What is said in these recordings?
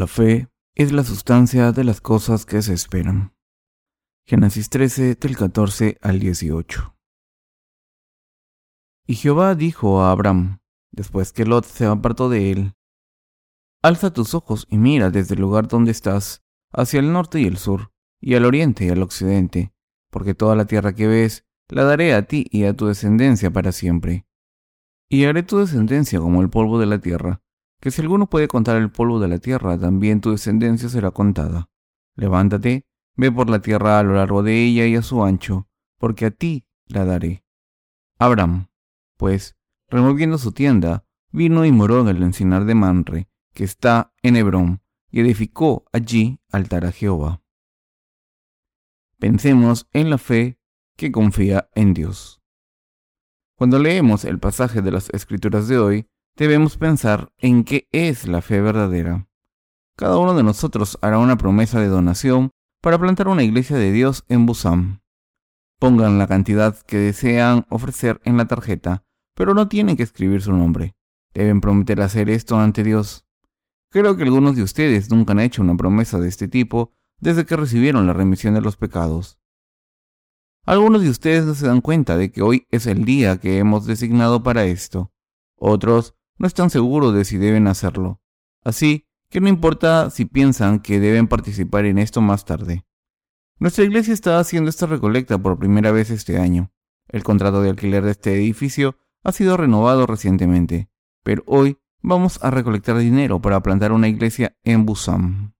La fe es la sustancia de las cosas que se esperan. Génesis 13 del 14 al 18. Y Jehová dijo a Abraham, después que Lot se apartó de él, Alza tus ojos y mira desde el lugar donde estás, hacia el norte y el sur, y al oriente y al occidente, porque toda la tierra que ves la daré a ti y a tu descendencia para siempre. Y haré tu descendencia como el polvo de la tierra, que si alguno puede contar el polvo de la tierra, también tu descendencia será contada. Levántate, ve por la tierra a lo largo de ella y a su ancho, porque a ti la daré. Abraham, pues, removiendo su tienda, vino y moró en el encinar de Manre, que está en Hebrón, y edificó allí altar a Jehová. Pensemos en la fe que confía en Dios. Cuando leemos el pasaje de las Escrituras de hoy, debemos pensar en qué es la fe verdadera. Cada uno de nosotros hará una promesa de donación para plantar una iglesia de Dios en Busan. Pongan la cantidad que desean ofrecer en la tarjeta, pero no tienen que escribir su nombre. Deben prometer hacer esto ante Dios. Creo que algunos de ustedes nunca han hecho una promesa de este tipo desde que recibieron la remisión de los pecados. Algunos de ustedes no se dan cuenta de que hoy es el día que hemos designado para esto. Otros no están seguros de si deben hacerlo. Así que no importa si piensan que deben participar en esto más tarde. Nuestra iglesia está haciendo esta recolecta por primera vez este año. El contrato de alquiler de este edificio ha sido renovado recientemente, pero hoy vamos a recolectar dinero para plantar una iglesia en Busan.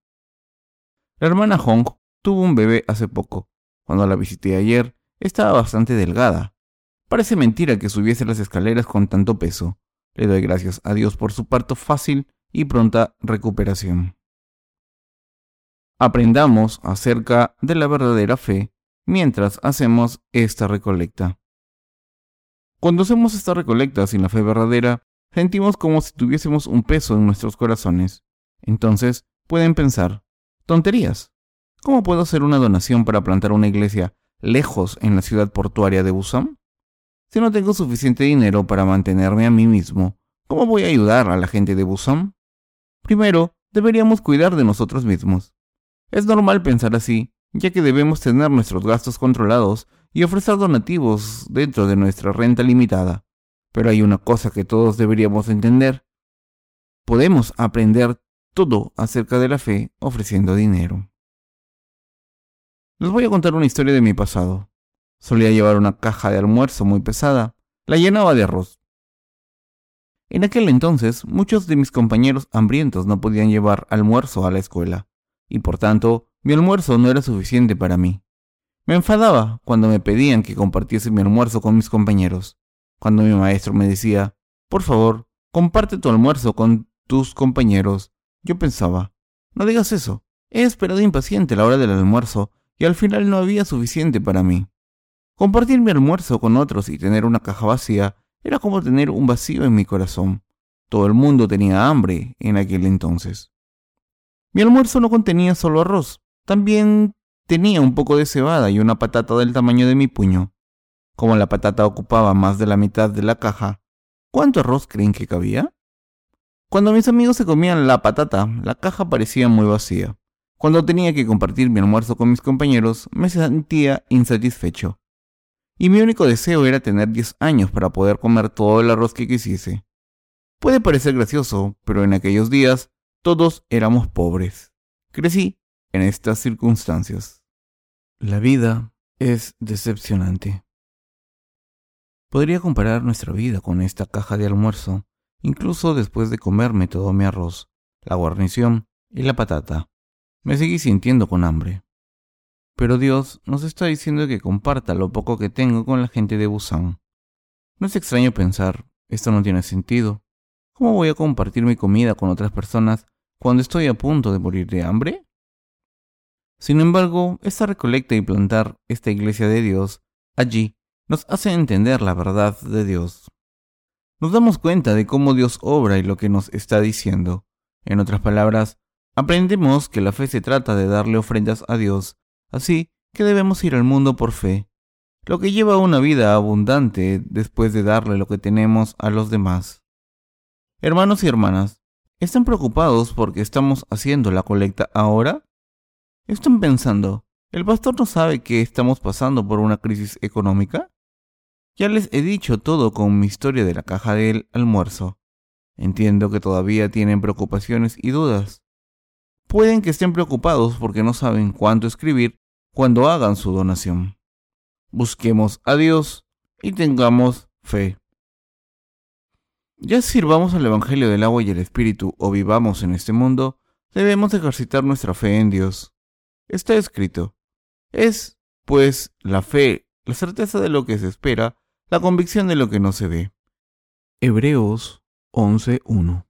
La hermana Hong tuvo un bebé hace poco. Cuando la visité ayer, estaba bastante delgada. Parece mentira que subiese las escaleras con tanto peso. Le doy gracias a Dios por su parto fácil y pronta recuperación. Aprendamos acerca de la verdadera fe mientras hacemos esta recolecta. Cuando hacemos esta recolecta sin la fe verdadera, sentimos como si tuviésemos un peso en nuestros corazones. Entonces, pueden pensar, tonterías. ¿Cómo puedo hacer una donación para plantar una iglesia lejos en la ciudad portuaria de Busan? Si no tengo suficiente dinero para mantenerme a mí mismo, ¿cómo voy a ayudar a la gente de Busan? Primero, deberíamos cuidar de nosotros mismos. Es normal pensar así, ya que debemos tener nuestros gastos controlados y ofrecer donativos dentro de nuestra renta limitada. Pero hay una cosa que todos deberíamos entender. Podemos aprender todo acerca de la fe ofreciendo dinero. Les voy a contar una historia de mi pasado. Solía llevar una caja de almuerzo muy pesada. La llenaba de arroz. En aquel entonces, muchos de mis compañeros hambrientos no podían llevar almuerzo a la escuela, y por tanto, mi almuerzo no era suficiente para mí. Me enfadaba cuando me pedían que compartiese mi almuerzo con mis compañeros. Cuando mi maestro me decía, por favor, comparte tu almuerzo con tus compañeros, yo pensaba, no digas eso. He esperado impaciente la hora del almuerzo y al final no había suficiente para mí. Compartir mi almuerzo con otros y tener una caja vacía era como tener un vacío en mi corazón. Todo el mundo tenía hambre en aquel entonces. Mi almuerzo no contenía solo arroz, también tenía un poco de cebada y una patata del tamaño de mi puño. Como la patata ocupaba más de la mitad de la caja, ¿cuánto arroz creen que cabía? Cuando mis amigos se comían la patata, la caja parecía muy vacía. Cuando tenía que compartir mi almuerzo con mis compañeros, me sentía insatisfecho y mi único deseo era tener 10 años para poder comer todo el arroz que quisiese. Puede parecer gracioso, pero en aquellos días todos éramos pobres. Crecí en estas circunstancias. La vida es decepcionante. Podría comparar nuestra vida con esta caja de almuerzo, incluso después de comerme todo mi arroz, la guarnición y la patata. Me seguí sintiendo con hambre. Pero Dios nos está diciendo que comparta lo poco que tengo con la gente de Busan. No es extraño pensar, esto no tiene sentido. ¿Cómo voy a compartir mi comida con otras personas cuando estoy a punto de morir de hambre? Sin embargo, esta recolecta y plantar esta iglesia de Dios allí nos hace entender la verdad de Dios. Nos damos cuenta de cómo Dios obra y lo que nos está diciendo. En otras palabras, aprendemos que la fe se trata de darle ofrendas a Dios Así que debemos ir al mundo por fe, lo que lleva una vida abundante después de darle lo que tenemos a los demás. Hermanos y hermanas, ¿Están preocupados porque estamos haciendo la colecta ahora? ¿Están pensando, ¿el pastor no sabe que estamos pasando por una crisis económica? Ya les he dicho todo con mi historia de la caja del almuerzo. Entiendo que todavía tienen preocupaciones y dudas. Pueden que estén preocupados porque no saben cuánto escribir cuando hagan su donación. Busquemos a Dios y tengamos fe. Ya sirvamos al Evangelio del agua y el Espíritu o vivamos en este mundo, debemos ejercitar nuestra fe en Dios. Está escrito. Es, pues, la fe, la certeza de lo que se espera, la convicción de lo que no se ve. Hebreos 11.1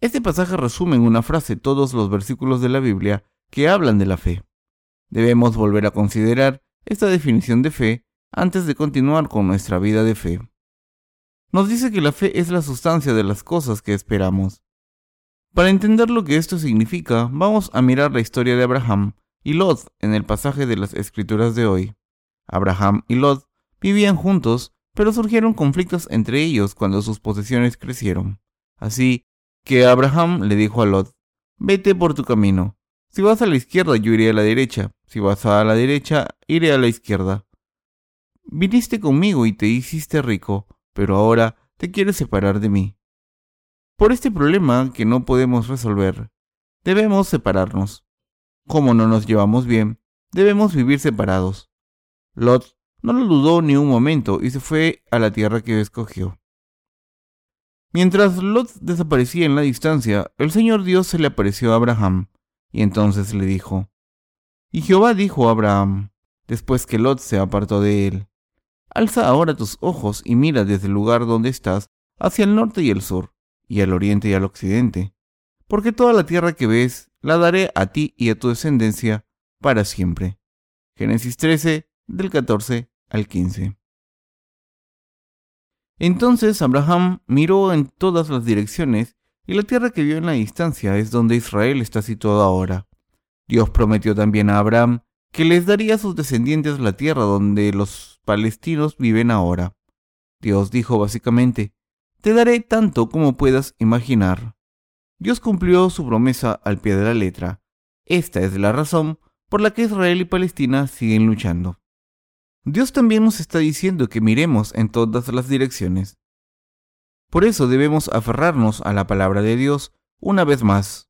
Este pasaje resume en una frase todos los versículos de la Biblia que hablan de la fe. Debemos volver a considerar esta definición de fe antes de continuar con nuestra vida de fe nos dice que la fe es la sustancia de las cosas que esperamos. Para entender lo que esto significa, vamos a mirar la historia de Abraham y Lot en el pasaje de las escrituras de hoy. Abraham y Lot vivían juntos, pero surgieron conflictos entre ellos cuando sus posesiones crecieron. Así que Abraham le dijo a Lot, vete por tu camino. Si vas a la izquierda, yo iré a la derecha. Si vas a la derecha, iré a la izquierda. Viniste conmigo y te hiciste rico pero ahora te quieres separar de mí. Por este problema que no podemos resolver, debemos separarnos. Como no nos llevamos bien, debemos vivir separados. Lot no lo dudó ni un momento y se fue a la tierra que escogió. Mientras Lot desaparecía en la distancia, el Señor Dios se le apareció a Abraham, y entonces le dijo, Y Jehová dijo a Abraham, después que Lot se apartó de él, Alza ahora tus ojos y mira desde el lugar donde estás hacia el norte y el sur, y al oriente y al occidente, porque toda la tierra que ves la daré a ti y a tu descendencia para siempre. Génesis 13, del 14 al 15. Entonces Abraham miró en todas las direcciones, y la tierra que vio en la distancia es donde Israel está situado ahora. Dios prometió también a Abraham que les daría a sus descendientes la tierra donde los palestinos viven ahora. Dios dijo básicamente, te daré tanto como puedas imaginar. Dios cumplió su promesa al pie de la letra. Esta es la razón por la que Israel y Palestina siguen luchando. Dios también nos está diciendo que miremos en todas las direcciones. Por eso debemos aferrarnos a la palabra de Dios una vez más.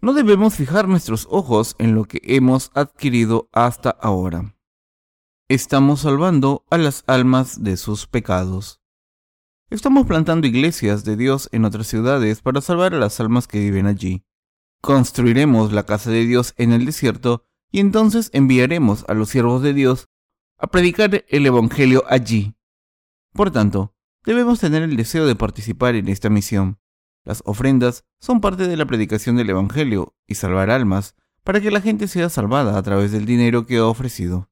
No debemos fijar nuestros ojos en lo que hemos adquirido hasta ahora. Estamos salvando a las almas de sus pecados. Estamos plantando iglesias de Dios en otras ciudades para salvar a las almas que viven allí. Construiremos la casa de Dios en el desierto y entonces enviaremos a los siervos de Dios a predicar el Evangelio allí. Por tanto, debemos tener el deseo de participar en esta misión. Las ofrendas son parte de la predicación del Evangelio y salvar almas para que la gente sea salvada a través del dinero que ha ofrecido.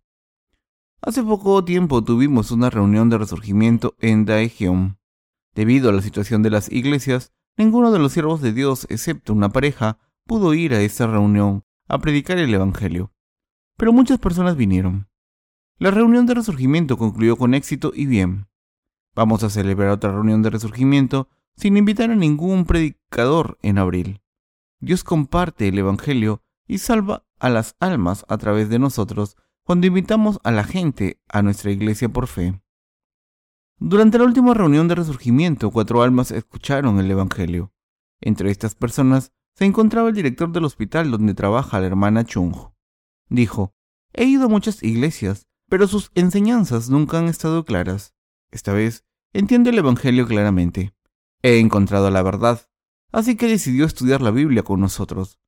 Hace poco tiempo tuvimos una reunión de resurgimiento en Daejeon. Debido a la situación de las iglesias, ninguno de los siervos de Dios, excepto una pareja, pudo ir a esta reunión a predicar el Evangelio. Pero muchas personas vinieron. La reunión de resurgimiento concluyó con éxito y bien. Vamos a celebrar otra reunión de resurgimiento sin invitar a ningún predicador en abril. Dios comparte el Evangelio y salva a las almas a través de nosotros cuando invitamos a la gente a nuestra iglesia por fe. Durante la última reunión de resurgimiento, cuatro almas escucharon el Evangelio. Entre estas personas se encontraba el director del hospital donde trabaja la hermana Chung. Dijo, he ido a muchas iglesias, pero sus enseñanzas nunca han estado claras. Esta vez entiendo el Evangelio claramente. He encontrado la verdad, así que decidió estudiar la Biblia con nosotros.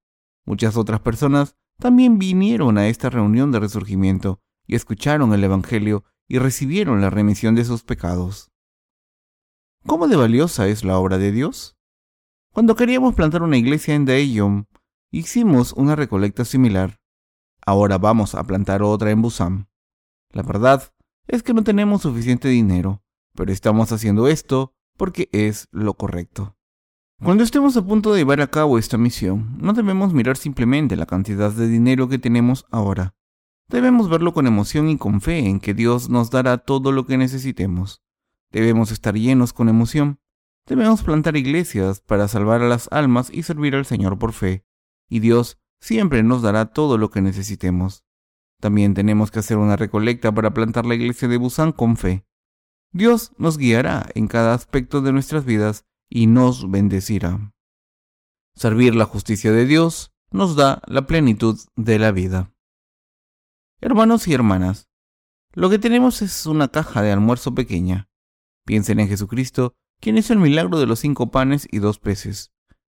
Muchas otras personas también vinieron a esta reunión de resurgimiento y escucharon el Evangelio y recibieron la remisión de sus pecados. ¿Cómo de valiosa es la obra de Dios? Cuando queríamos plantar una iglesia en Daejeon, hicimos una recolecta similar. Ahora vamos a plantar otra en Busan. La verdad es que no tenemos suficiente dinero, pero estamos haciendo esto porque es lo correcto. Cuando estemos a punto de llevar a cabo esta misión, no debemos mirar simplemente la cantidad de dinero que tenemos ahora. Debemos verlo con emoción y con fe en que Dios nos dará todo lo que necesitemos. Debemos estar llenos con emoción. Debemos plantar iglesias para salvar a las almas y servir al Señor por fe, y Dios siempre nos dará todo lo que necesitemos. También tenemos que hacer una recolecta para plantar la iglesia de Busan con fe. Dios nos guiará en cada aspecto de nuestras vidas y nos bendecirá. Servir la justicia de Dios nos da la plenitud de la vida. Hermanos y hermanas, lo que tenemos es una caja de almuerzo pequeña. Piensen en Jesucristo, quien hizo el milagro de los cinco panes y dos peces.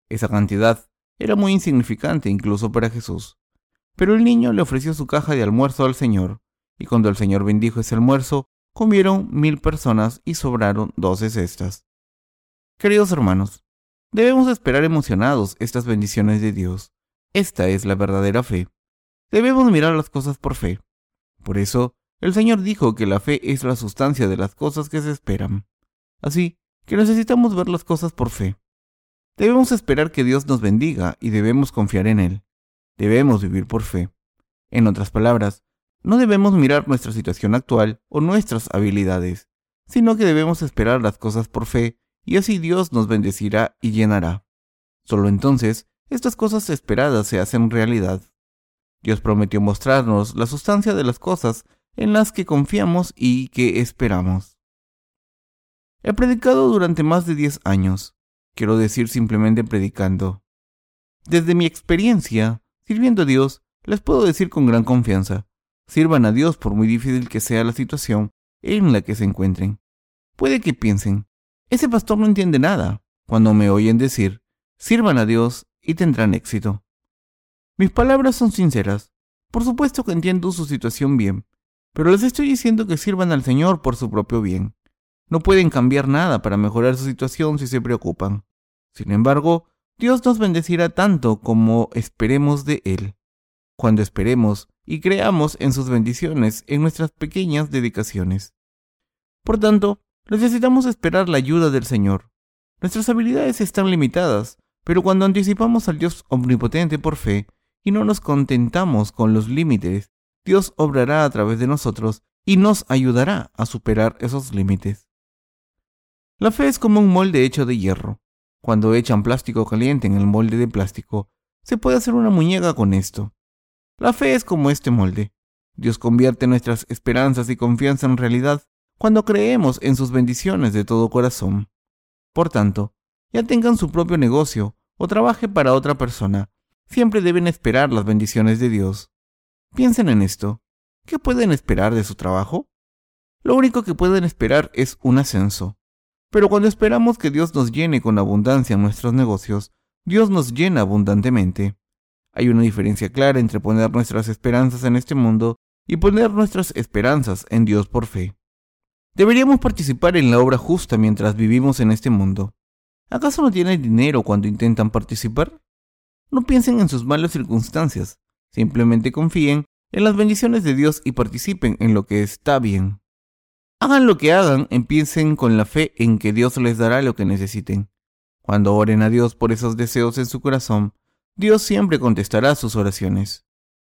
Esa cantidad era muy insignificante incluso para Jesús. Pero el niño le ofreció su caja de almuerzo al Señor, y cuando el Señor bendijo ese almuerzo, comieron mil personas y sobraron doce cestas. Queridos hermanos, debemos esperar emocionados estas bendiciones de Dios. Esta es la verdadera fe. Debemos mirar las cosas por fe. Por eso, el Señor dijo que la fe es la sustancia de las cosas que se esperan. Así que necesitamos ver las cosas por fe. Debemos esperar que Dios nos bendiga y debemos confiar en Él. Debemos vivir por fe. En otras palabras, no debemos mirar nuestra situación actual o nuestras habilidades, sino que debemos esperar las cosas por fe y así Dios nos bendecirá y llenará. Solo entonces estas cosas esperadas se hacen realidad. Dios prometió mostrarnos la sustancia de las cosas en las que confiamos y que esperamos. He predicado durante más de 10 años, quiero decir simplemente predicando. Desde mi experiencia, sirviendo a Dios, les puedo decir con gran confianza, sirvan a Dios por muy difícil que sea la situación en la que se encuentren. Puede que piensen, ese pastor no entiende nada, cuando me oyen decir, sirvan a Dios y tendrán éxito. Mis palabras son sinceras. Por supuesto que entiendo su situación bien, pero les estoy diciendo que sirvan al Señor por su propio bien. No pueden cambiar nada para mejorar su situación si se preocupan. Sin embargo, Dios nos bendecirá tanto como esperemos de Él. Cuando esperemos y creamos en sus bendiciones en nuestras pequeñas dedicaciones. Por tanto, necesitamos esperar la ayuda del Señor. Nuestras habilidades están limitadas, pero cuando anticipamos al Dios omnipotente por fe y no nos contentamos con los límites, Dios obrará a través de nosotros y nos ayudará a superar esos límites. La fe es como un molde hecho de hierro. Cuando echan plástico caliente en el molde de plástico, se puede hacer una muñeca con esto. La fe es como este molde. Dios convierte nuestras esperanzas y confianza en realidad cuando creemos en sus bendiciones de todo corazón. Por tanto, ya tengan su propio negocio o trabaje para otra persona, siempre deben esperar las bendiciones de Dios. Piensen en esto. ¿Qué pueden esperar de su trabajo? Lo único que pueden esperar es un ascenso. Pero cuando esperamos que Dios nos llene con abundancia en nuestros negocios, Dios nos llena abundantemente. Hay una diferencia clara entre poner nuestras esperanzas en este mundo y poner nuestras esperanzas en Dios por fe. Deberíamos participar en la obra justa mientras vivimos en este mundo. ¿Acaso no tienen dinero cuando intentan participar? No piensen en sus malas circunstancias, simplemente confíen en las bendiciones de Dios y participen en lo que está bien. Hagan lo que hagan, empiecen con la fe en que Dios les dará lo que necesiten. Cuando oren a Dios por esos deseos en su corazón, Dios siempre contestará sus oraciones.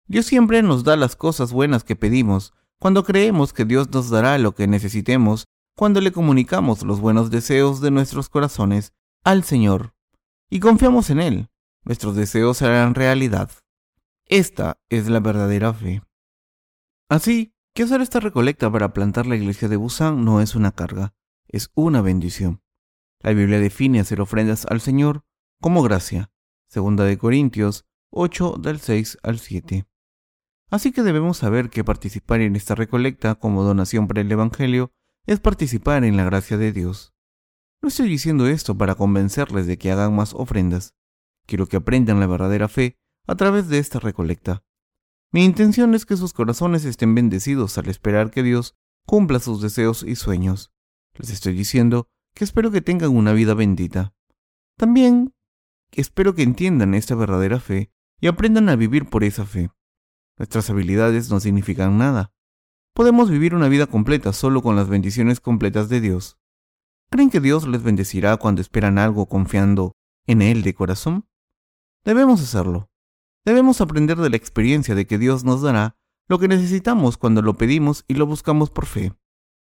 Dios siempre nos da las cosas buenas que pedimos, cuando creemos que Dios nos dará lo que necesitemos, cuando le comunicamos los buenos deseos de nuestros corazones al Señor y confiamos en Él, nuestros deseos serán realidad. Esta es la verdadera fe. Así que usar esta recolecta para plantar la iglesia de Busan no es una carga, es una bendición. La Biblia define hacer ofrendas al Señor como gracia, segunda de Corintios 8 del 6 al 7. Así que debemos saber que participar en esta recolecta como donación para el Evangelio es participar en la gracia de Dios. No estoy diciendo esto para convencerles de que hagan más ofrendas. Quiero que aprendan la verdadera fe a través de esta recolecta. Mi intención es que sus corazones estén bendecidos al esperar que Dios cumpla sus deseos y sueños. Les estoy diciendo que espero que tengan una vida bendita. También espero que entiendan esta verdadera fe y aprendan a vivir por esa fe. Nuestras habilidades no significan nada. Podemos vivir una vida completa solo con las bendiciones completas de Dios. ¿Creen que Dios les bendecirá cuando esperan algo confiando en Él de corazón? Debemos hacerlo. Debemos aprender de la experiencia de que Dios nos dará lo que necesitamos cuando lo pedimos y lo buscamos por fe.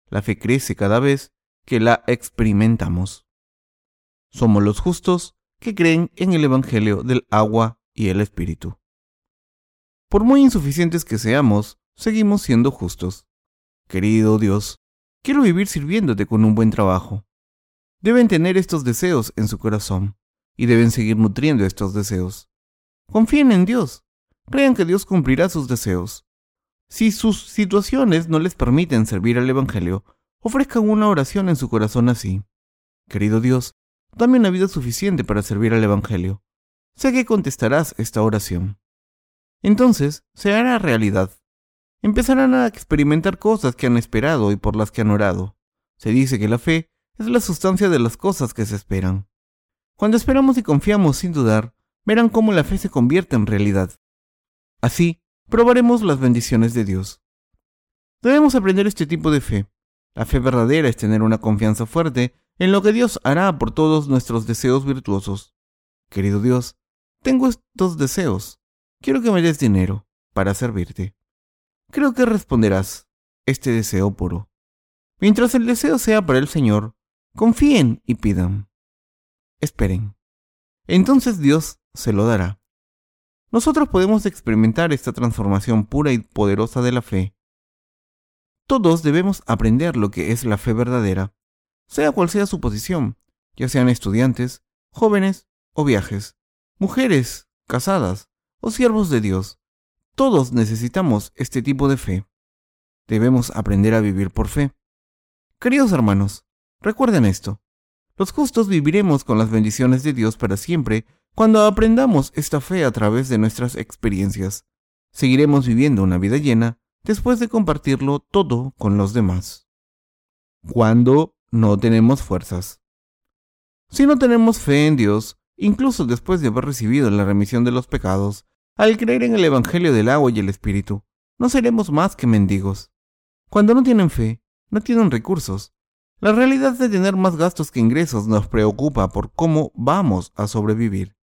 La fe crece cada vez que la experimentamos. Somos los justos que creen en el Evangelio del agua y el Espíritu. Por muy insuficientes que seamos, seguimos siendo justos. Querido Dios, quiero vivir sirviéndote con un buen trabajo. Deben tener estos deseos en su corazón y deben seguir nutriendo estos deseos. Confíen en Dios. Crean que Dios cumplirá sus deseos. Si sus situaciones no les permiten servir al Evangelio, ofrezcan una oración en su corazón así. Querido Dios, dame una vida suficiente para servir al Evangelio. Sé que contestarás esta oración. Entonces se hará realidad. Empezarán a experimentar cosas que han esperado y por las que han orado. Se dice que la fe es la sustancia de las cosas que se esperan. Cuando esperamos y confiamos sin dudar, verán cómo la fe se convierte en realidad. Así, probaremos las bendiciones de Dios. Debemos aprender este tipo de fe. La fe verdadera es tener una confianza fuerte en lo que Dios hará por todos nuestros deseos virtuosos. Querido Dios, tengo estos deseos. Quiero que me des dinero para servirte. Creo que responderás este deseo puro. Mientras el deseo sea para el Señor, confíen y pidan. Esperen. Entonces Dios se lo dará. Nosotros podemos experimentar esta transformación pura y poderosa de la fe. Todos debemos aprender lo que es la fe verdadera, sea cual sea su posición, ya sean estudiantes, jóvenes o viajes, mujeres, casadas o siervos de Dios. Todos necesitamos este tipo de fe. Debemos aprender a vivir por fe. Queridos hermanos, recuerden esto. Los justos viviremos con las bendiciones de Dios para siempre cuando aprendamos esta fe a través de nuestras experiencias, seguiremos viviendo una vida llena después de compartirlo todo con los demás. Cuando no tenemos fuerzas. Si no tenemos fe en Dios, incluso después de haber recibido la remisión de los pecados, al creer en el Evangelio del agua y el Espíritu, no seremos más que mendigos. Cuando no tienen fe, no tienen recursos. La realidad de tener más gastos que ingresos nos preocupa por cómo vamos a sobrevivir.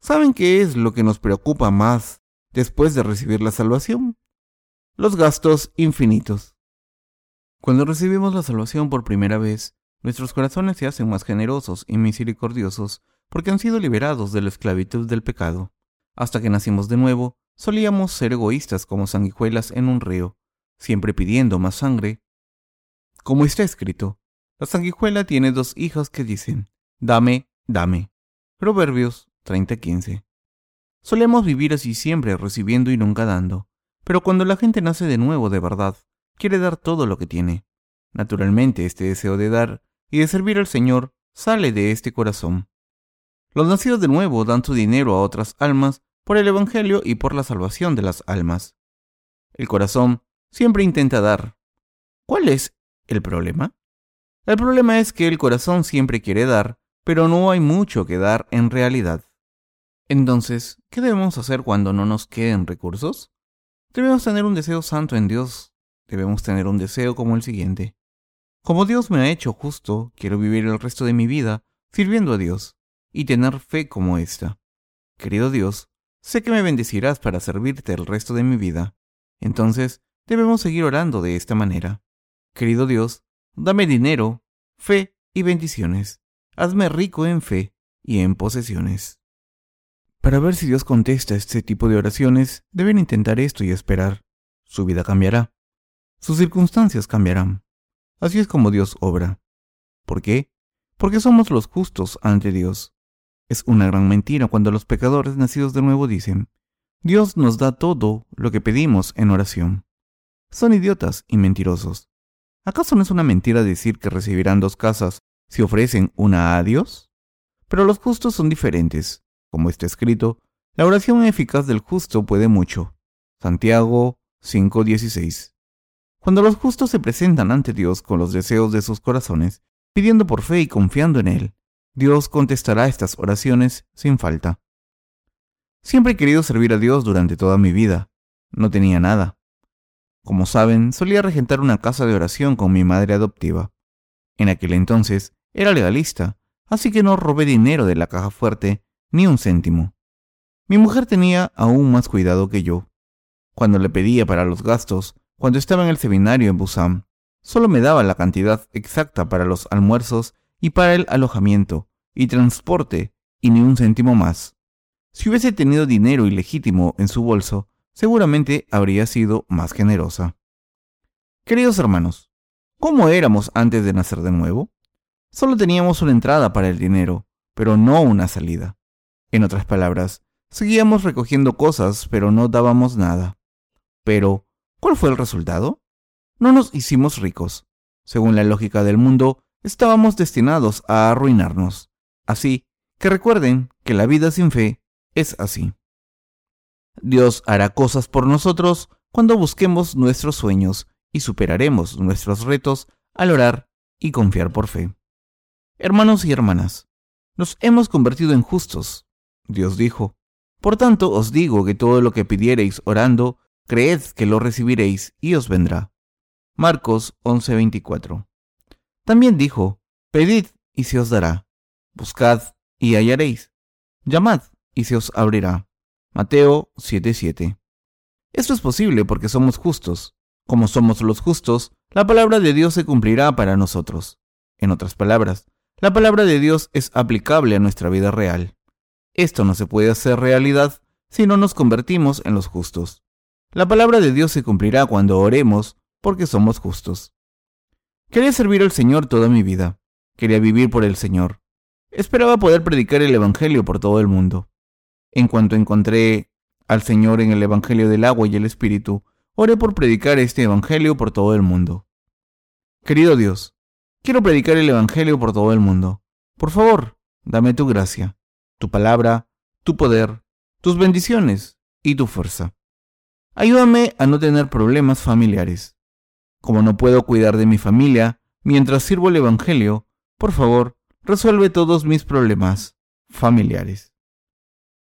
¿Saben qué es lo que nos preocupa más después de recibir la salvación? Los gastos infinitos. Cuando recibimos la salvación por primera vez, nuestros corazones se hacen más generosos y misericordiosos porque han sido liberados de la esclavitud del pecado. Hasta que nacimos de nuevo, solíamos ser egoístas como sanguijuelas en un río, siempre pidiendo más sangre. Como está escrito, la sanguijuela tiene dos hijos que dicen, dame, dame. Proverbios 30-15. Solemos vivir así siempre, recibiendo y nunca dando. Pero cuando la gente nace de nuevo de verdad, quiere dar todo lo que tiene. Naturalmente, este deseo de dar y de servir al Señor sale de este corazón. Los nacidos de nuevo dan su dinero a otras almas por el Evangelio y por la salvación de las almas. El corazón siempre intenta dar. ¿Cuál es el problema? El problema es que el corazón siempre quiere dar, pero no hay mucho que dar en realidad. Entonces, ¿qué debemos hacer cuando no nos queden recursos? Debemos tener un deseo santo en Dios. Debemos tener un deseo como el siguiente. Como Dios me ha hecho justo, quiero vivir el resto de mi vida sirviendo a Dios y tener fe como esta. Querido Dios, sé que me bendecirás para servirte el resto de mi vida. Entonces, debemos seguir orando de esta manera. Querido Dios, dame dinero, fe y bendiciones. Hazme rico en fe y en posesiones. Para ver si Dios contesta este tipo de oraciones, deben intentar esto y esperar. Su vida cambiará. Sus circunstancias cambiarán. Así es como Dios obra. ¿Por qué? Porque somos los justos ante Dios. Es una gran mentira cuando los pecadores nacidos de nuevo dicen, Dios nos da todo lo que pedimos en oración. Son idiotas y mentirosos. ¿Acaso no es una mentira decir que recibirán dos casas si ofrecen una a Dios? Pero los justos son diferentes. Como está escrito, la oración eficaz del justo puede mucho. Santiago 5:16. Cuando los justos se presentan ante Dios con los deseos de sus corazones, pidiendo por fe y confiando en Él, Dios contestará estas oraciones sin falta. Siempre he querido servir a Dios durante toda mi vida. No tenía nada. Como saben, solía regentar una casa de oración con mi madre adoptiva. En aquel entonces era legalista, así que no robé dinero de la caja fuerte ni un céntimo. Mi mujer tenía aún más cuidado que yo. Cuando le pedía para los gastos, cuando estaba en el seminario en Busan, solo me daba la cantidad exacta para los almuerzos y para el alojamiento, y transporte y ni un céntimo más. Si hubiese tenido dinero ilegítimo en su bolso, seguramente habría sido más generosa. Queridos hermanos, ¿cómo éramos antes de nacer de nuevo? Solo teníamos una entrada para el dinero, pero no una salida. En otras palabras, seguíamos recogiendo cosas, pero no dábamos nada. Pero, ¿cuál fue el resultado? No nos hicimos ricos. Según la lógica del mundo, estábamos destinados a arruinarnos. Así que recuerden que la vida sin fe es así. Dios hará cosas por nosotros cuando busquemos nuestros sueños y superaremos nuestros retos al orar y confiar por fe. Hermanos y hermanas, nos hemos convertido en justos. Dios dijo, Por tanto os digo que todo lo que pidiereis orando, creed que lo recibiréis y os vendrá. Marcos 11:24. También dijo, Pedid y se os dará, buscad y hallaréis, llamad y se os abrirá. Mateo 7:7. Esto es posible porque somos justos. Como somos los justos, la palabra de Dios se cumplirá para nosotros. En otras palabras, la palabra de Dios es aplicable a nuestra vida real. Esto no se puede hacer realidad si no nos convertimos en los justos. La palabra de Dios se cumplirá cuando oremos porque somos justos. Quería servir al Señor toda mi vida. Quería vivir por el Señor. Esperaba poder predicar el Evangelio por todo el mundo. En cuanto encontré al Señor en el Evangelio del agua y el Espíritu, oré por predicar este Evangelio por todo el mundo. Querido Dios, Quiero predicar el Evangelio por todo el mundo. Por favor, dame tu gracia, tu palabra, tu poder, tus bendiciones y tu fuerza. Ayúdame a no tener problemas familiares. Como no puedo cuidar de mi familia mientras sirvo el Evangelio, por favor, resuelve todos mis problemas familiares.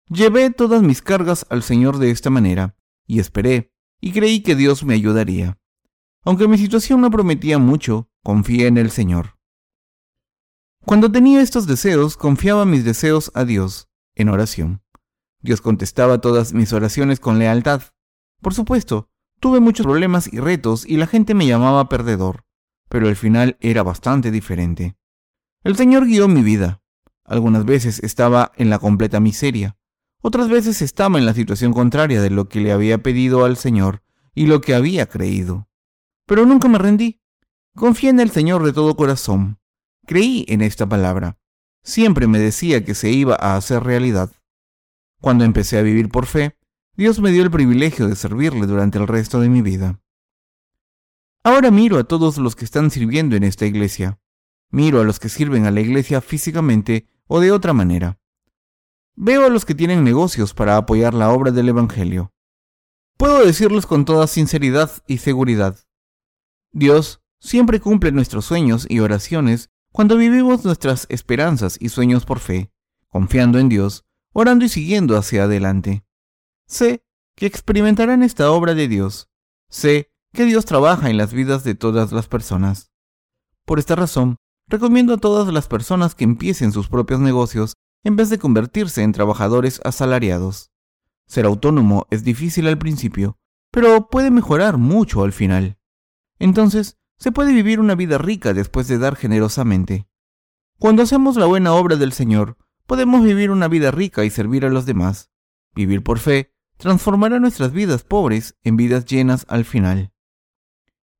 Llevé todas mis cargas al Señor de esta manera, y esperé, y creí que Dios me ayudaría. Aunque mi situación no prometía mucho, Confié en el Señor. Cuando tenía estos deseos, confiaba mis deseos a Dios en oración. Dios contestaba todas mis oraciones con lealtad. Por supuesto, tuve muchos problemas y retos y la gente me llamaba perdedor, pero el final era bastante diferente. El Señor guió mi vida. Algunas veces estaba en la completa miseria, otras veces estaba en la situación contraria de lo que le había pedido al Señor y lo que había creído. Pero nunca me rendí. Confié en el Señor de todo corazón. Creí en esta palabra. Siempre me decía que se iba a hacer realidad. Cuando empecé a vivir por fe, Dios me dio el privilegio de servirle durante el resto de mi vida. Ahora miro a todos los que están sirviendo en esta iglesia. Miro a los que sirven a la iglesia físicamente o de otra manera. Veo a los que tienen negocios para apoyar la obra del Evangelio. Puedo decirles con toda sinceridad y seguridad, Dios siempre cumple nuestros sueños y oraciones cuando vivimos nuestras esperanzas y sueños por fe, confiando en Dios, orando y siguiendo hacia adelante. Sé que experimentarán esta obra de Dios. Sé que Dios trabaja en las vidas de todas las personas. Por esta razón, recomiendo a todas las personas que empiecen sus propios negocios en vez de convertirse en trabajadores asalariados. Ser autónomo es difícil al principio, pero puede mejorar mucho al final. Entonces, se puede vivir una vida rica después de dar generosamente. Cuando hacemos la buena obra del Señor, podemos vivir una vida rica y servir a los demás. Vivir por fe transformará nuestras vidas pobres en vidas llenas al final.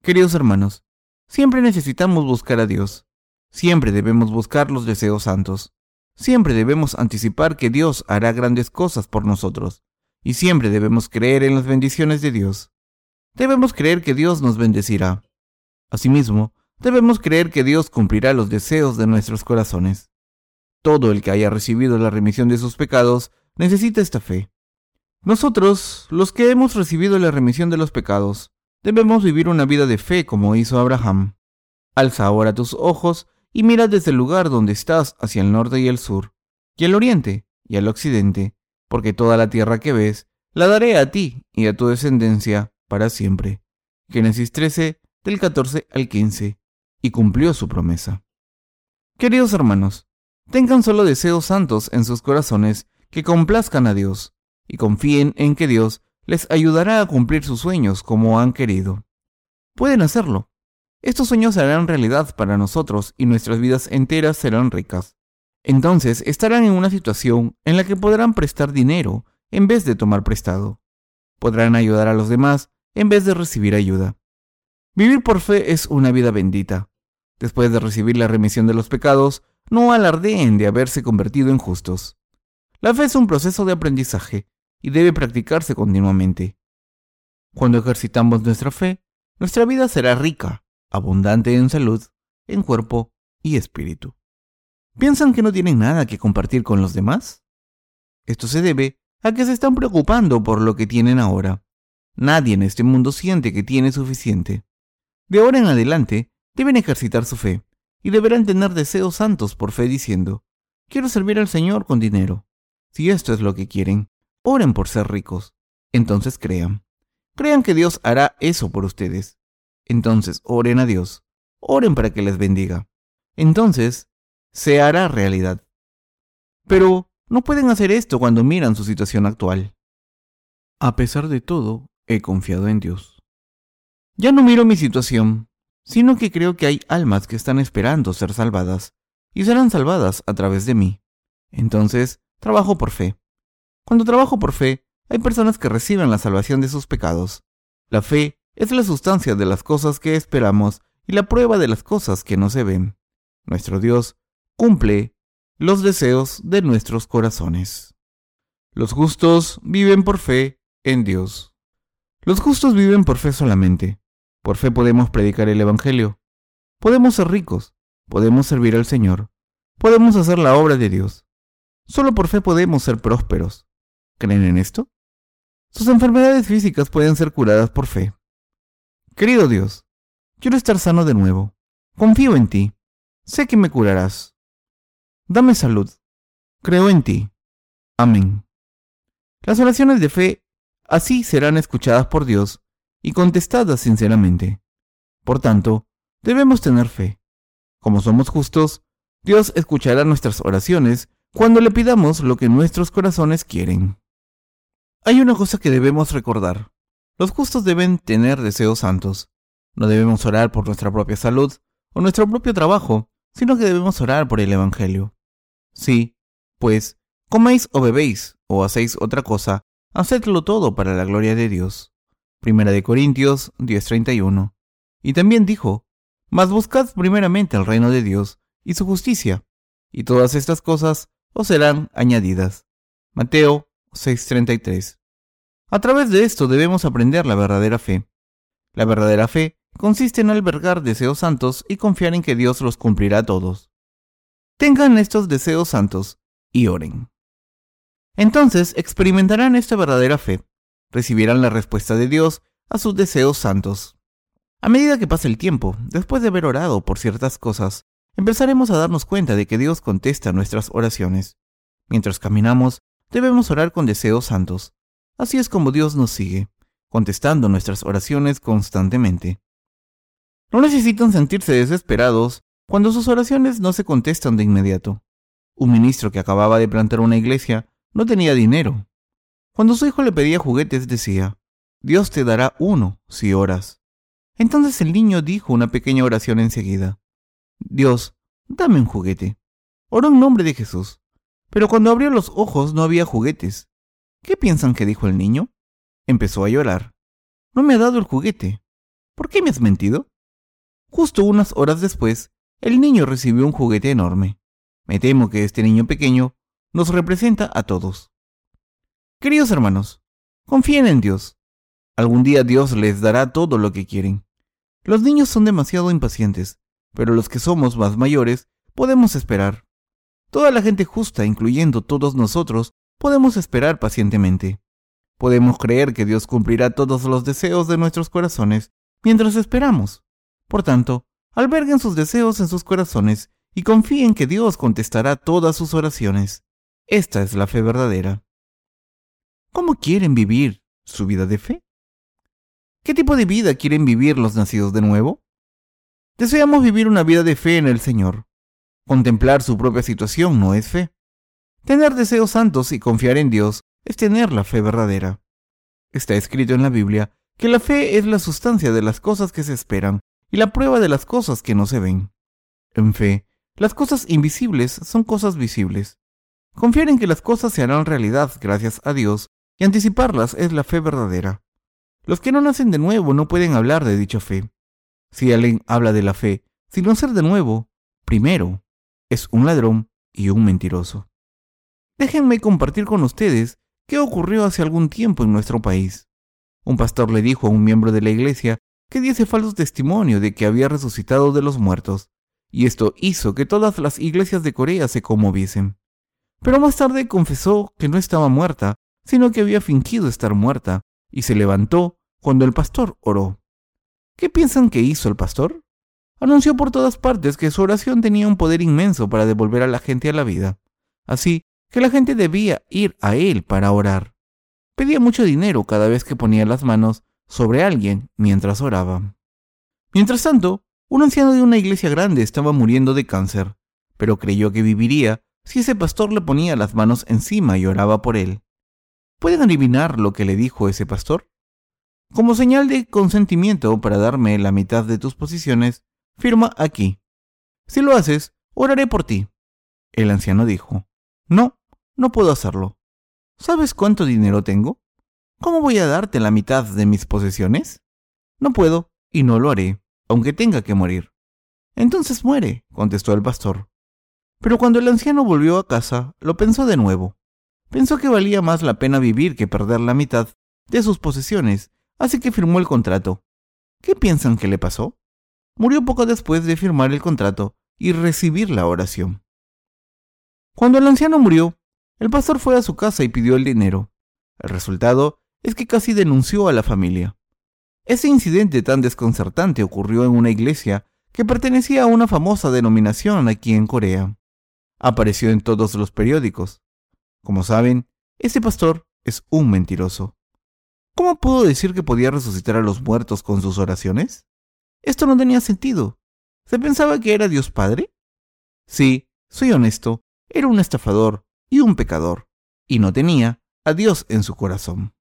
Queridos hermanos, siempre necesitamos buscar a Dios. Siempre debemos buscar los deseos santos. Siempre debemos anticipar que Dios hará grandes cosas por nosotros. Y siempre debemos creer en las bendiciones de Dios. Debemos creer que Dios nos bendecirá. Asimismo, debemos creer que Dios cumplirá los deseos de nuestros corazones. Todo el que haya recibido la remisión de sus pecados necesita esta fe. Nosotros, los que hemos recibido la remisión de los pecados, debemos vivir una vida de fe como hizo Abraham. Alza ahora tus ojos y mira desde el lugar donde estás hacia el norte y el sur, y el oriente y al occidente, porque toda la tierra que ves la daré a ti y a tu descendencia para siempre. Génesis 13, del 14 al 15, y cumplió su promesa. Queridos hermanos, tengan solo deseos santos en sus corazones que complazcan a Dios, y confíen en que Dios les ayudará a cumplir sus sueños como han querido. Pueden hacerlo. Estos sueños serán realidad para nosotros y nuestras vidas enteras serán ricas. Entonces estarán en una situación en la que podrán prestar dinero en vez de tomar prestado. Podrán ayudar a los demás en vez de recibir ayuda. Vivir por fe es una vida bendita. Después de recibir la remisión de los pecados, no alardeen de haberse convertido en justos. La fe es un proceso de aprendizaje y debe practicarse continuamente. Cuando ejercitamos nuestra fe, nuestra vida será rica, abundante en salud, en cuerpo y espíritu. ¿Piensan que no tienen nada que compartir con los demás? Esto se debe a que se están preocupando por lo que tienen ahora. Nadie en este mundo siente que tiene suficiente. De ahora en adelante, deben ejercitar su fe y deberán tener deseos santos por fe diciendo, quiero servir al Señor con dinero. Si esto es lo que quieren, oren por ser ricos. Entonces crean. Crean que Dios hará eso por ustedes. Entonces oren a Dios. Oren para que les bendiga. Entonces se hará realidad. Pero no pueden hacer esto cuando miran su situación actual. A pesar de todo, he confiado en Dios. Ya no miro mi situación, sino que creo que hay almas que están esperando ser salvadas y serán salvadas a través de mí. Entonces, trabajo por fe. Cuando trabajo por fe, hay personas que reciben la salvación de sus pecados. La fe es la sustancia de las cosas que esperamos y la prueba de las cosas que no se ven. Nuestro Dios cumple los deseos de nuestros corazones. Los justos viven por fe en Dios. Los justos viven por fe solamente. Por fe podemos predicar el Evangelio. Podemos ser ricos. Podemos servir al Señor. Podemos hacer la obra de Dios. Solo por fe podemos ser prósperos. ¿Creen en esto? Sus enfermedades físicas pueden ser curadas por fe. Querido Dios, quiero estar sano de nuevo. Confío en ti. Sé que me curarás. Dame salud. Creo en ti. Amén. Las oraciones de fe así serán escuchadas por Dios y contestadas sinceramente. Por tanto, debemos tener fe. Como somos justos, Dios escuchará nuestras oraciones cuando le pidamos lo que nuestros corazones quieren. Hay una cosa que debemos recordar. Los justos deben tener deseos santos. No debemos orar por nuestra propia salud o nuestro propio trabajo, sino que debemos orar por el Evangelio. Sí, pues, coméis o bebéis o hacéis otra cosa, hacedlo todo para la gloria de Dios. Primera de Corintios 10:31. Y también dijo, Mas buscad primeramente el reino de Dios y su justicia, y todas estas cosas os serán añadidas. Mateo 6:33. A través de esto debemos aprender la verdadera fe. La verdadera fe consiste en albergar deseos santos y confiar en que Dios los cumplirá todos. Tengan estos deseos santos y oren. Entonces experimentarán esta verdadera fe, recibirán la respuesta de Dios a sus deseos santos. A medida que pasa el tiempo, después de haber orado por ciertas cosas, empezaremos a darnos cuenta de que Dios contesta nuestras oraciones. Mientras caminamos, debemos orar con deseos santos. Así es como Dios nos sigue, contestando nuestras oraciones constantemente. No necesitan sentirse desesperados cuando sus oraciones no se contestan de inmediato. Un ministro que acababa de plantar una iglesia no tenía dinero. Cuando su hijo le pedía juguetes decía, Dios te dará uno si oras. Entonces el niño dijo una pequeña oración enseguida. Dios, dame un juguete. Oró en nombre de Jesús. Pero cuando abrió los ojos no había juguetes. ¿Qué piensan que dijo el niño? Empezó a llorar. No me ha dado el juguete. ¿Por qué me has mentido? Justo unas horas después, el niño recibió un juguete enorme. Me temo que este niño pequeño nos representa a todos. Queridos hermanos, confíen en Dios. Algún día Dios les dará todo lo que quieren. Los niños son demasiado impacientes, pero los que somos más mayores podemos esperar. Toda la gente justa, incluyendo todos nosotros, podemos esperar pacientemente. Podemos creer que Dios cumplirá todos los deseos de nuestros corazones mientras esperamos. Por tanto, alberguen sus deseos en sus corazones y confíen que Dios contestará todas sus oraciones. Esta es la fe verdadera. ¿Cómo quieren vivir su vida de fe? ¿Qué tipo de vida quieren vivir los nacidos de nuevo? Deseamos vivir una vida de fe en el Señor. Contemplar su propia situación no es fe. Tener deseos santos y confiar en Dios es tener la fe verdadera. Está escrito en la Biblia que la fe es la sustancia de las cosas que se esperan y la prueba de las cosas que no se ven. En fe, las cosas invisibles son cosas visibles. Confiar en que las cosas se harán realidad gracias a Dios y anticiparlas es la fe verdadera. Los que no nacen de nuevo no pueden hablar de dicha fe. Si alguien habla de la fe sin nacer de nuevo, primero, es un ladrón y un mentiroso. Déjenme compartir con ustedes qué ocurrió hace algún tiempo en nuestro país. Un pastor le dijo a un miembro de la iglesia que diese falso testimonio de que había resucitado de los muertos, y esto hizo que todas las iglesias de Corea se conmoviesen. Pero más tarde confesó que no estaba muerta, sino que había fingido estar muerta, y se levantó cuando el pastor oró. ¿Qué piensan que hizo el pastor? Anunció por todas partes que su oración tenía un poder inmenso para devolver a la gente a la vida, así que la gente debía ir a él para orar. Pedía mucho dinero cada vez que ponía las manos sobre alguien mientras oraba. Mientras tanto, un anciano de una iglesia grande estaba muriendo de cáncer, pero creyó que viviría si ese pastor le ponía las manos encima y oraba por él. ¿Pueden adivinar lo que le dijo ese pastor? Como señal de consentimiento para darme la mitad de tus posiciones, firma aquí. Si lo haces, oraré por ti. El anciano dijo, No, no puedo hacerlo. ¿Sabes cuánto dinero tengo? ¿Cómo voy a darte la mitad de mis posesiones? No puedo, y no lo haré, aunque tenga que morir. Entonces muere, contestó el pastor. Pero cuando el anciano volvió a casa, lo pensó de nuevo. Pensó que valía más la pena vivir que perder la mitad de sus posesiones así que firmó el contrato. ¿Qué piensan que le pasó? Murió poco después de firmar el contrato y recibir la oración. Cuando el anciano murió, el pastor fue a su casa y pidió el dinero. El resultado es que casi denunció a la familia. Ese incidente tan desconcertante ocurrió en una iglesia que pertenecía a una famosa denominación aquí en Corea. Apareció en todos los periódicos. Como saben, ese pastor es un mentiroso. ¿Cómo pudo decir que podía resucitar a los muertos con sus oraciones? Esto no tenía sentido. ¿Se pensaba que era Dios Padre? Sí, soy honesto, era un estafador y un pecador, y no tenía a Dios en su corazón.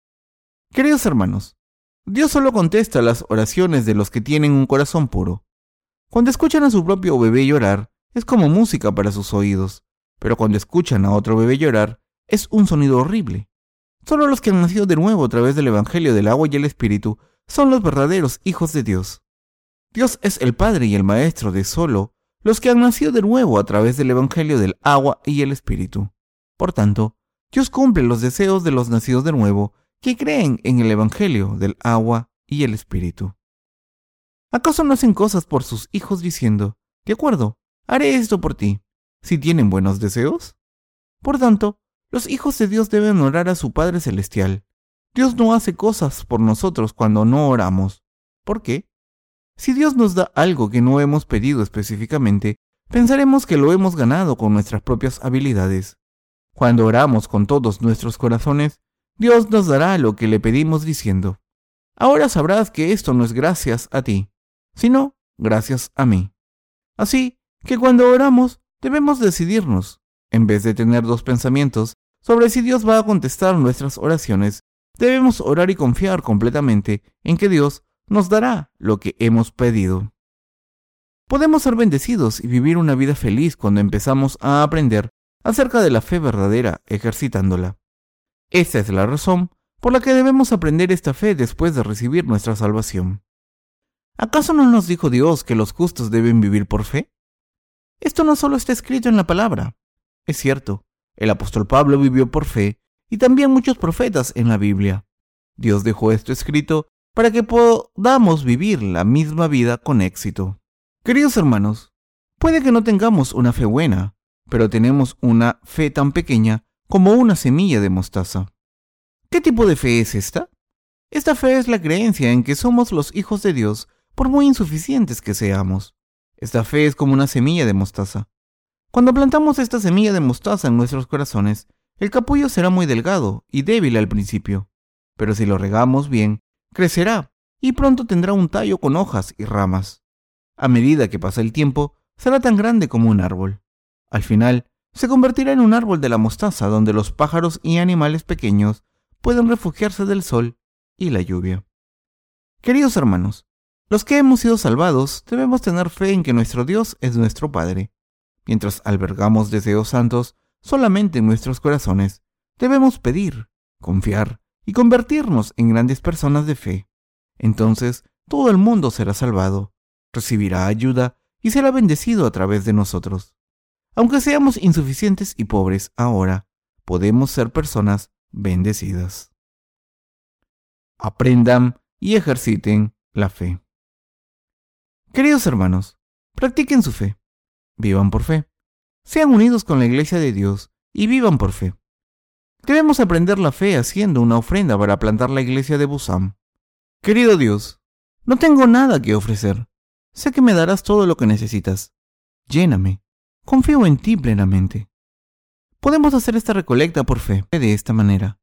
Queridos hermanos, Dios solo contesta las oraciones de los que tienen un corazón puro. Cuando escuchan a su propio bebé llorar, es como música para sus oídos, pero cuando escuchan a otro bebé llorar, es un sonido horrible. Solo los que han nacido de nuevo a través del Evangelio del agua y el Espíritu son los verdaderos hijos de Dios. Dios es el Padre y el Maestro de solo los que han nacido de nuevo a través del Evangelio del agua y el Espíritu. Por tanto, Dios cumple los deseos de los nacidos de nuevo que creen en el Evangelio del agua y el Espíritu. ¿Acaso no hacen cosas por sus hijos diciendo, de acuerdo, haré esto por ti, si tienen buenos deseos? Por tanto, los hijos de Dios deben orar a su Padre Celestial. Dios no hace cosas por nosotros cuando no oramos. ¿Por qué? Si Dios nos da algo que no hemos pedido específicamente, pensaremos que lo hemos ganado con nuestras propias habilidades. Cuando oramos con todos nuestros corazones, Dios nos dará lo que le pedimos diciendo, ahora sabrás que esto no es gracias a ti, sino gracias a mí. Así que cuando oramos debemos decidirnos, en vez de tener dos pensamientos, sobre si Dios va a contestar nuestras oraciones, debemos orar y confiar completamente en que Dios nos dará lo que hemos pedido. Podemos ser bendecidos y vivir una vida feliz cuando empezamos a aprender acerca de la fe verdadera ejercitándola. Esta es la razón por la que debemos aprender esta fe después de recibir nuestra salvación. ¿Acaso no nos dijo Dios que los justos deben vivir por fe? Esto no solo está escrito en la palabra. Es cierto, el apóstol Pablo vivió por fe y también muchos profetas en la Biblia. Dios dejó esto escrito para que podamos vivir la misma vida con éxito. Queridos hermanos, puede que no tengamos una fe buena, pero tenemos una fe tan pequeña como una semilla de mostaza. ¿Qué tipo de fe es esta? Esta fe es la creencia en que somos los hijos de Dios por muy insuficientes que seamos. Esta fe es como una semilla de mostaza. Cuando plantamos esta semilla de mostaza en nuestros corazones, el capullo será muy delgado y débil al principio, pero si lo regamos bien, crecerá y pronto tendrá un tallo con hojas y ramas. A medida que pasa el tiempo, será tan grande como un árbol. Al final, se convertirá en un árbol de la mostaza donde los pájaros y animales pequeños pueden refugiarse del sol y la lluvia. Queridos hermanos, los que hemos sido salvados debemos tener fe en que nuestro Dios es nuestro Padre mientras albergamos deseos santos solamente en nuestros corazones, debemos pedir, confiar y convertirnos en grandes personas de fe. Entonces todo el mundo será salvado, recibirá ayuda y será bendecido a través de nosotros. Aunque seamos insuficientes y pobres ahora, podemos ser personas bendecidas. Aprendan y ejerciten la fe. Queridos hermanos, practiquen su fe, vivan por fe, sean unidos con la Iglesia de Dios y vivan por fe. Debemos aprender la fe haciendo una ofrenda para plantar la iglesia de Busam. Querido Dios, no tengo nada que ofrecer. Sé que me darás todo lo que necesitas. Lléname. Confío en ti plenamente. Podemos hacer esta recolecta por fe de esta manera.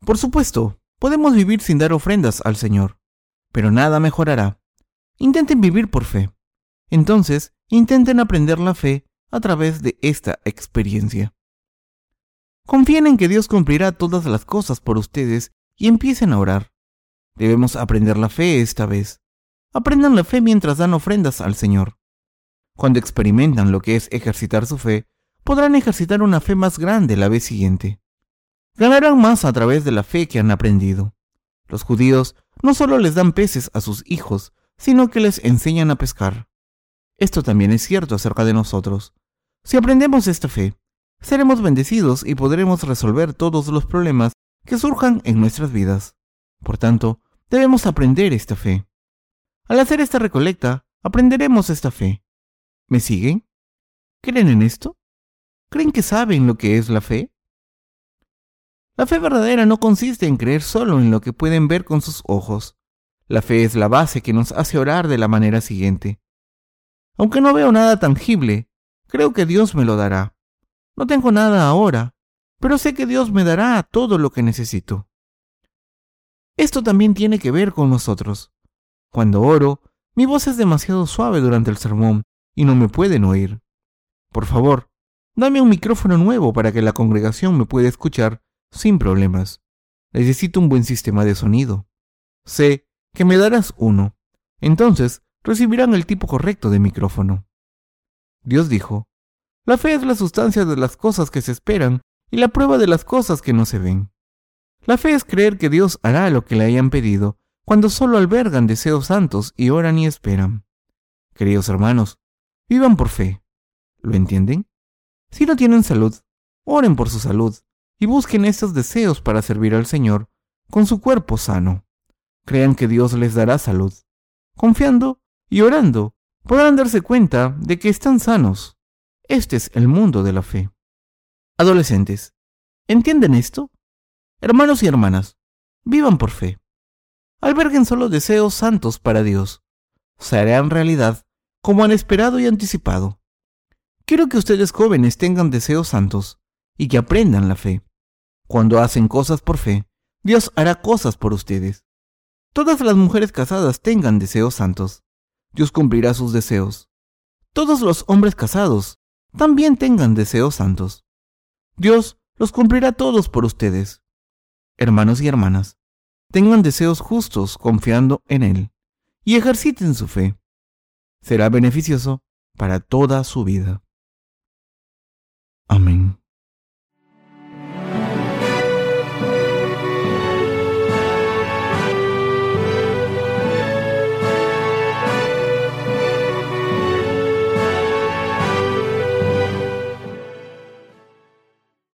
Por supuesto, podemos vivir sin dar ofrendas al Señor, pero nada mejorará. Intenten vivir por fe. Entonces, intenten aprender la fe a través de esta experiencia. Confíen en que Dios cumplirá todas las cosas por ustedes y empiecen a orar. Debemos aprender la fe esta vez. Aprendan la fe mientras dan ofrendas al Señor. Cuando experimentan lo que es ejercitar su fe, podrán ejercitar una fe más grande la vez siguiente. Ganarán más a través de la fe que han aprendido. Los judíos no solo les dan peces a sus hijos, sino que les enseñan a pescar. Esto también es cierto acerca de nosotros. Si aprendemos esta fe, seremos bendecidos y podremos resolver todos los problemas que surjan en nuestras vidas. Por tanto, debemos aprender esta fe. Al hacer esta recolecta, aprenderemos esta fe. ¿Me siguen? ¿Creen en esto? ¿Creen que saben lo que es la fe? La fe verdadera no consiste en creer solo en lo que pueden ver con sus ojos. La fe es la base que nos hace orar de la manera siguiente. Aunque no veo nada tangible, creo que Dios me lo dará. No tengo nada ahora, pero sé que Dios me dará todo lo que necesito. Esto también tiene que ver con nosotros. Cuando oro, mi voz es demasiado suave durante el sermón y no me pueden oír. Por favor, dame un micrófono nuevo para que la congregación me pueda escuchar sin problemas. Necesito un buen sistema de sonido. Sé que me darás uno. Entonces recibirán el tipo correcto de micrófono. Dios dijo, la fe es la sustancia de las cosas que se esperan y la prueba de las cosas que no se ven. La fe es creer que Dios hará lo que le hayan pedido cuando solo albergan deseos santos y oran y esperan. Queridos hermanos, vivan por fe. ¿Lo entienden? Si no tienen salud, oren por su salud y busquen estos deseos para servir al Señor con su cuerpo sano. Crean que Dios les dará salud. Confiando y orando, podrán darse cuenta de que están sanos este es el mundo de la fe. Adolescentes, ¿entienden esto? Hermanos y hermanas, vivan por fe. Alberguen solo deseos santos para Dios. Se harán realidad como han esperado y anticipado. Quiero que ustedes jóvenes tengan deseos santos y que aprendan la fe. Cuando hacen cosas por fe, Dios hará cosas por ustedes. Todas las mujeres casadas tengan deseos santos. Dios cumplirá sus deseos. Todos los hombres casados también tengan deseos santos. Dios los cumplirá todos por ustedes. Hermanos y hermanas, tengan deseos justos confiando en Él y ejerciten su fe. Será beneficioso para toda su vida. Amén.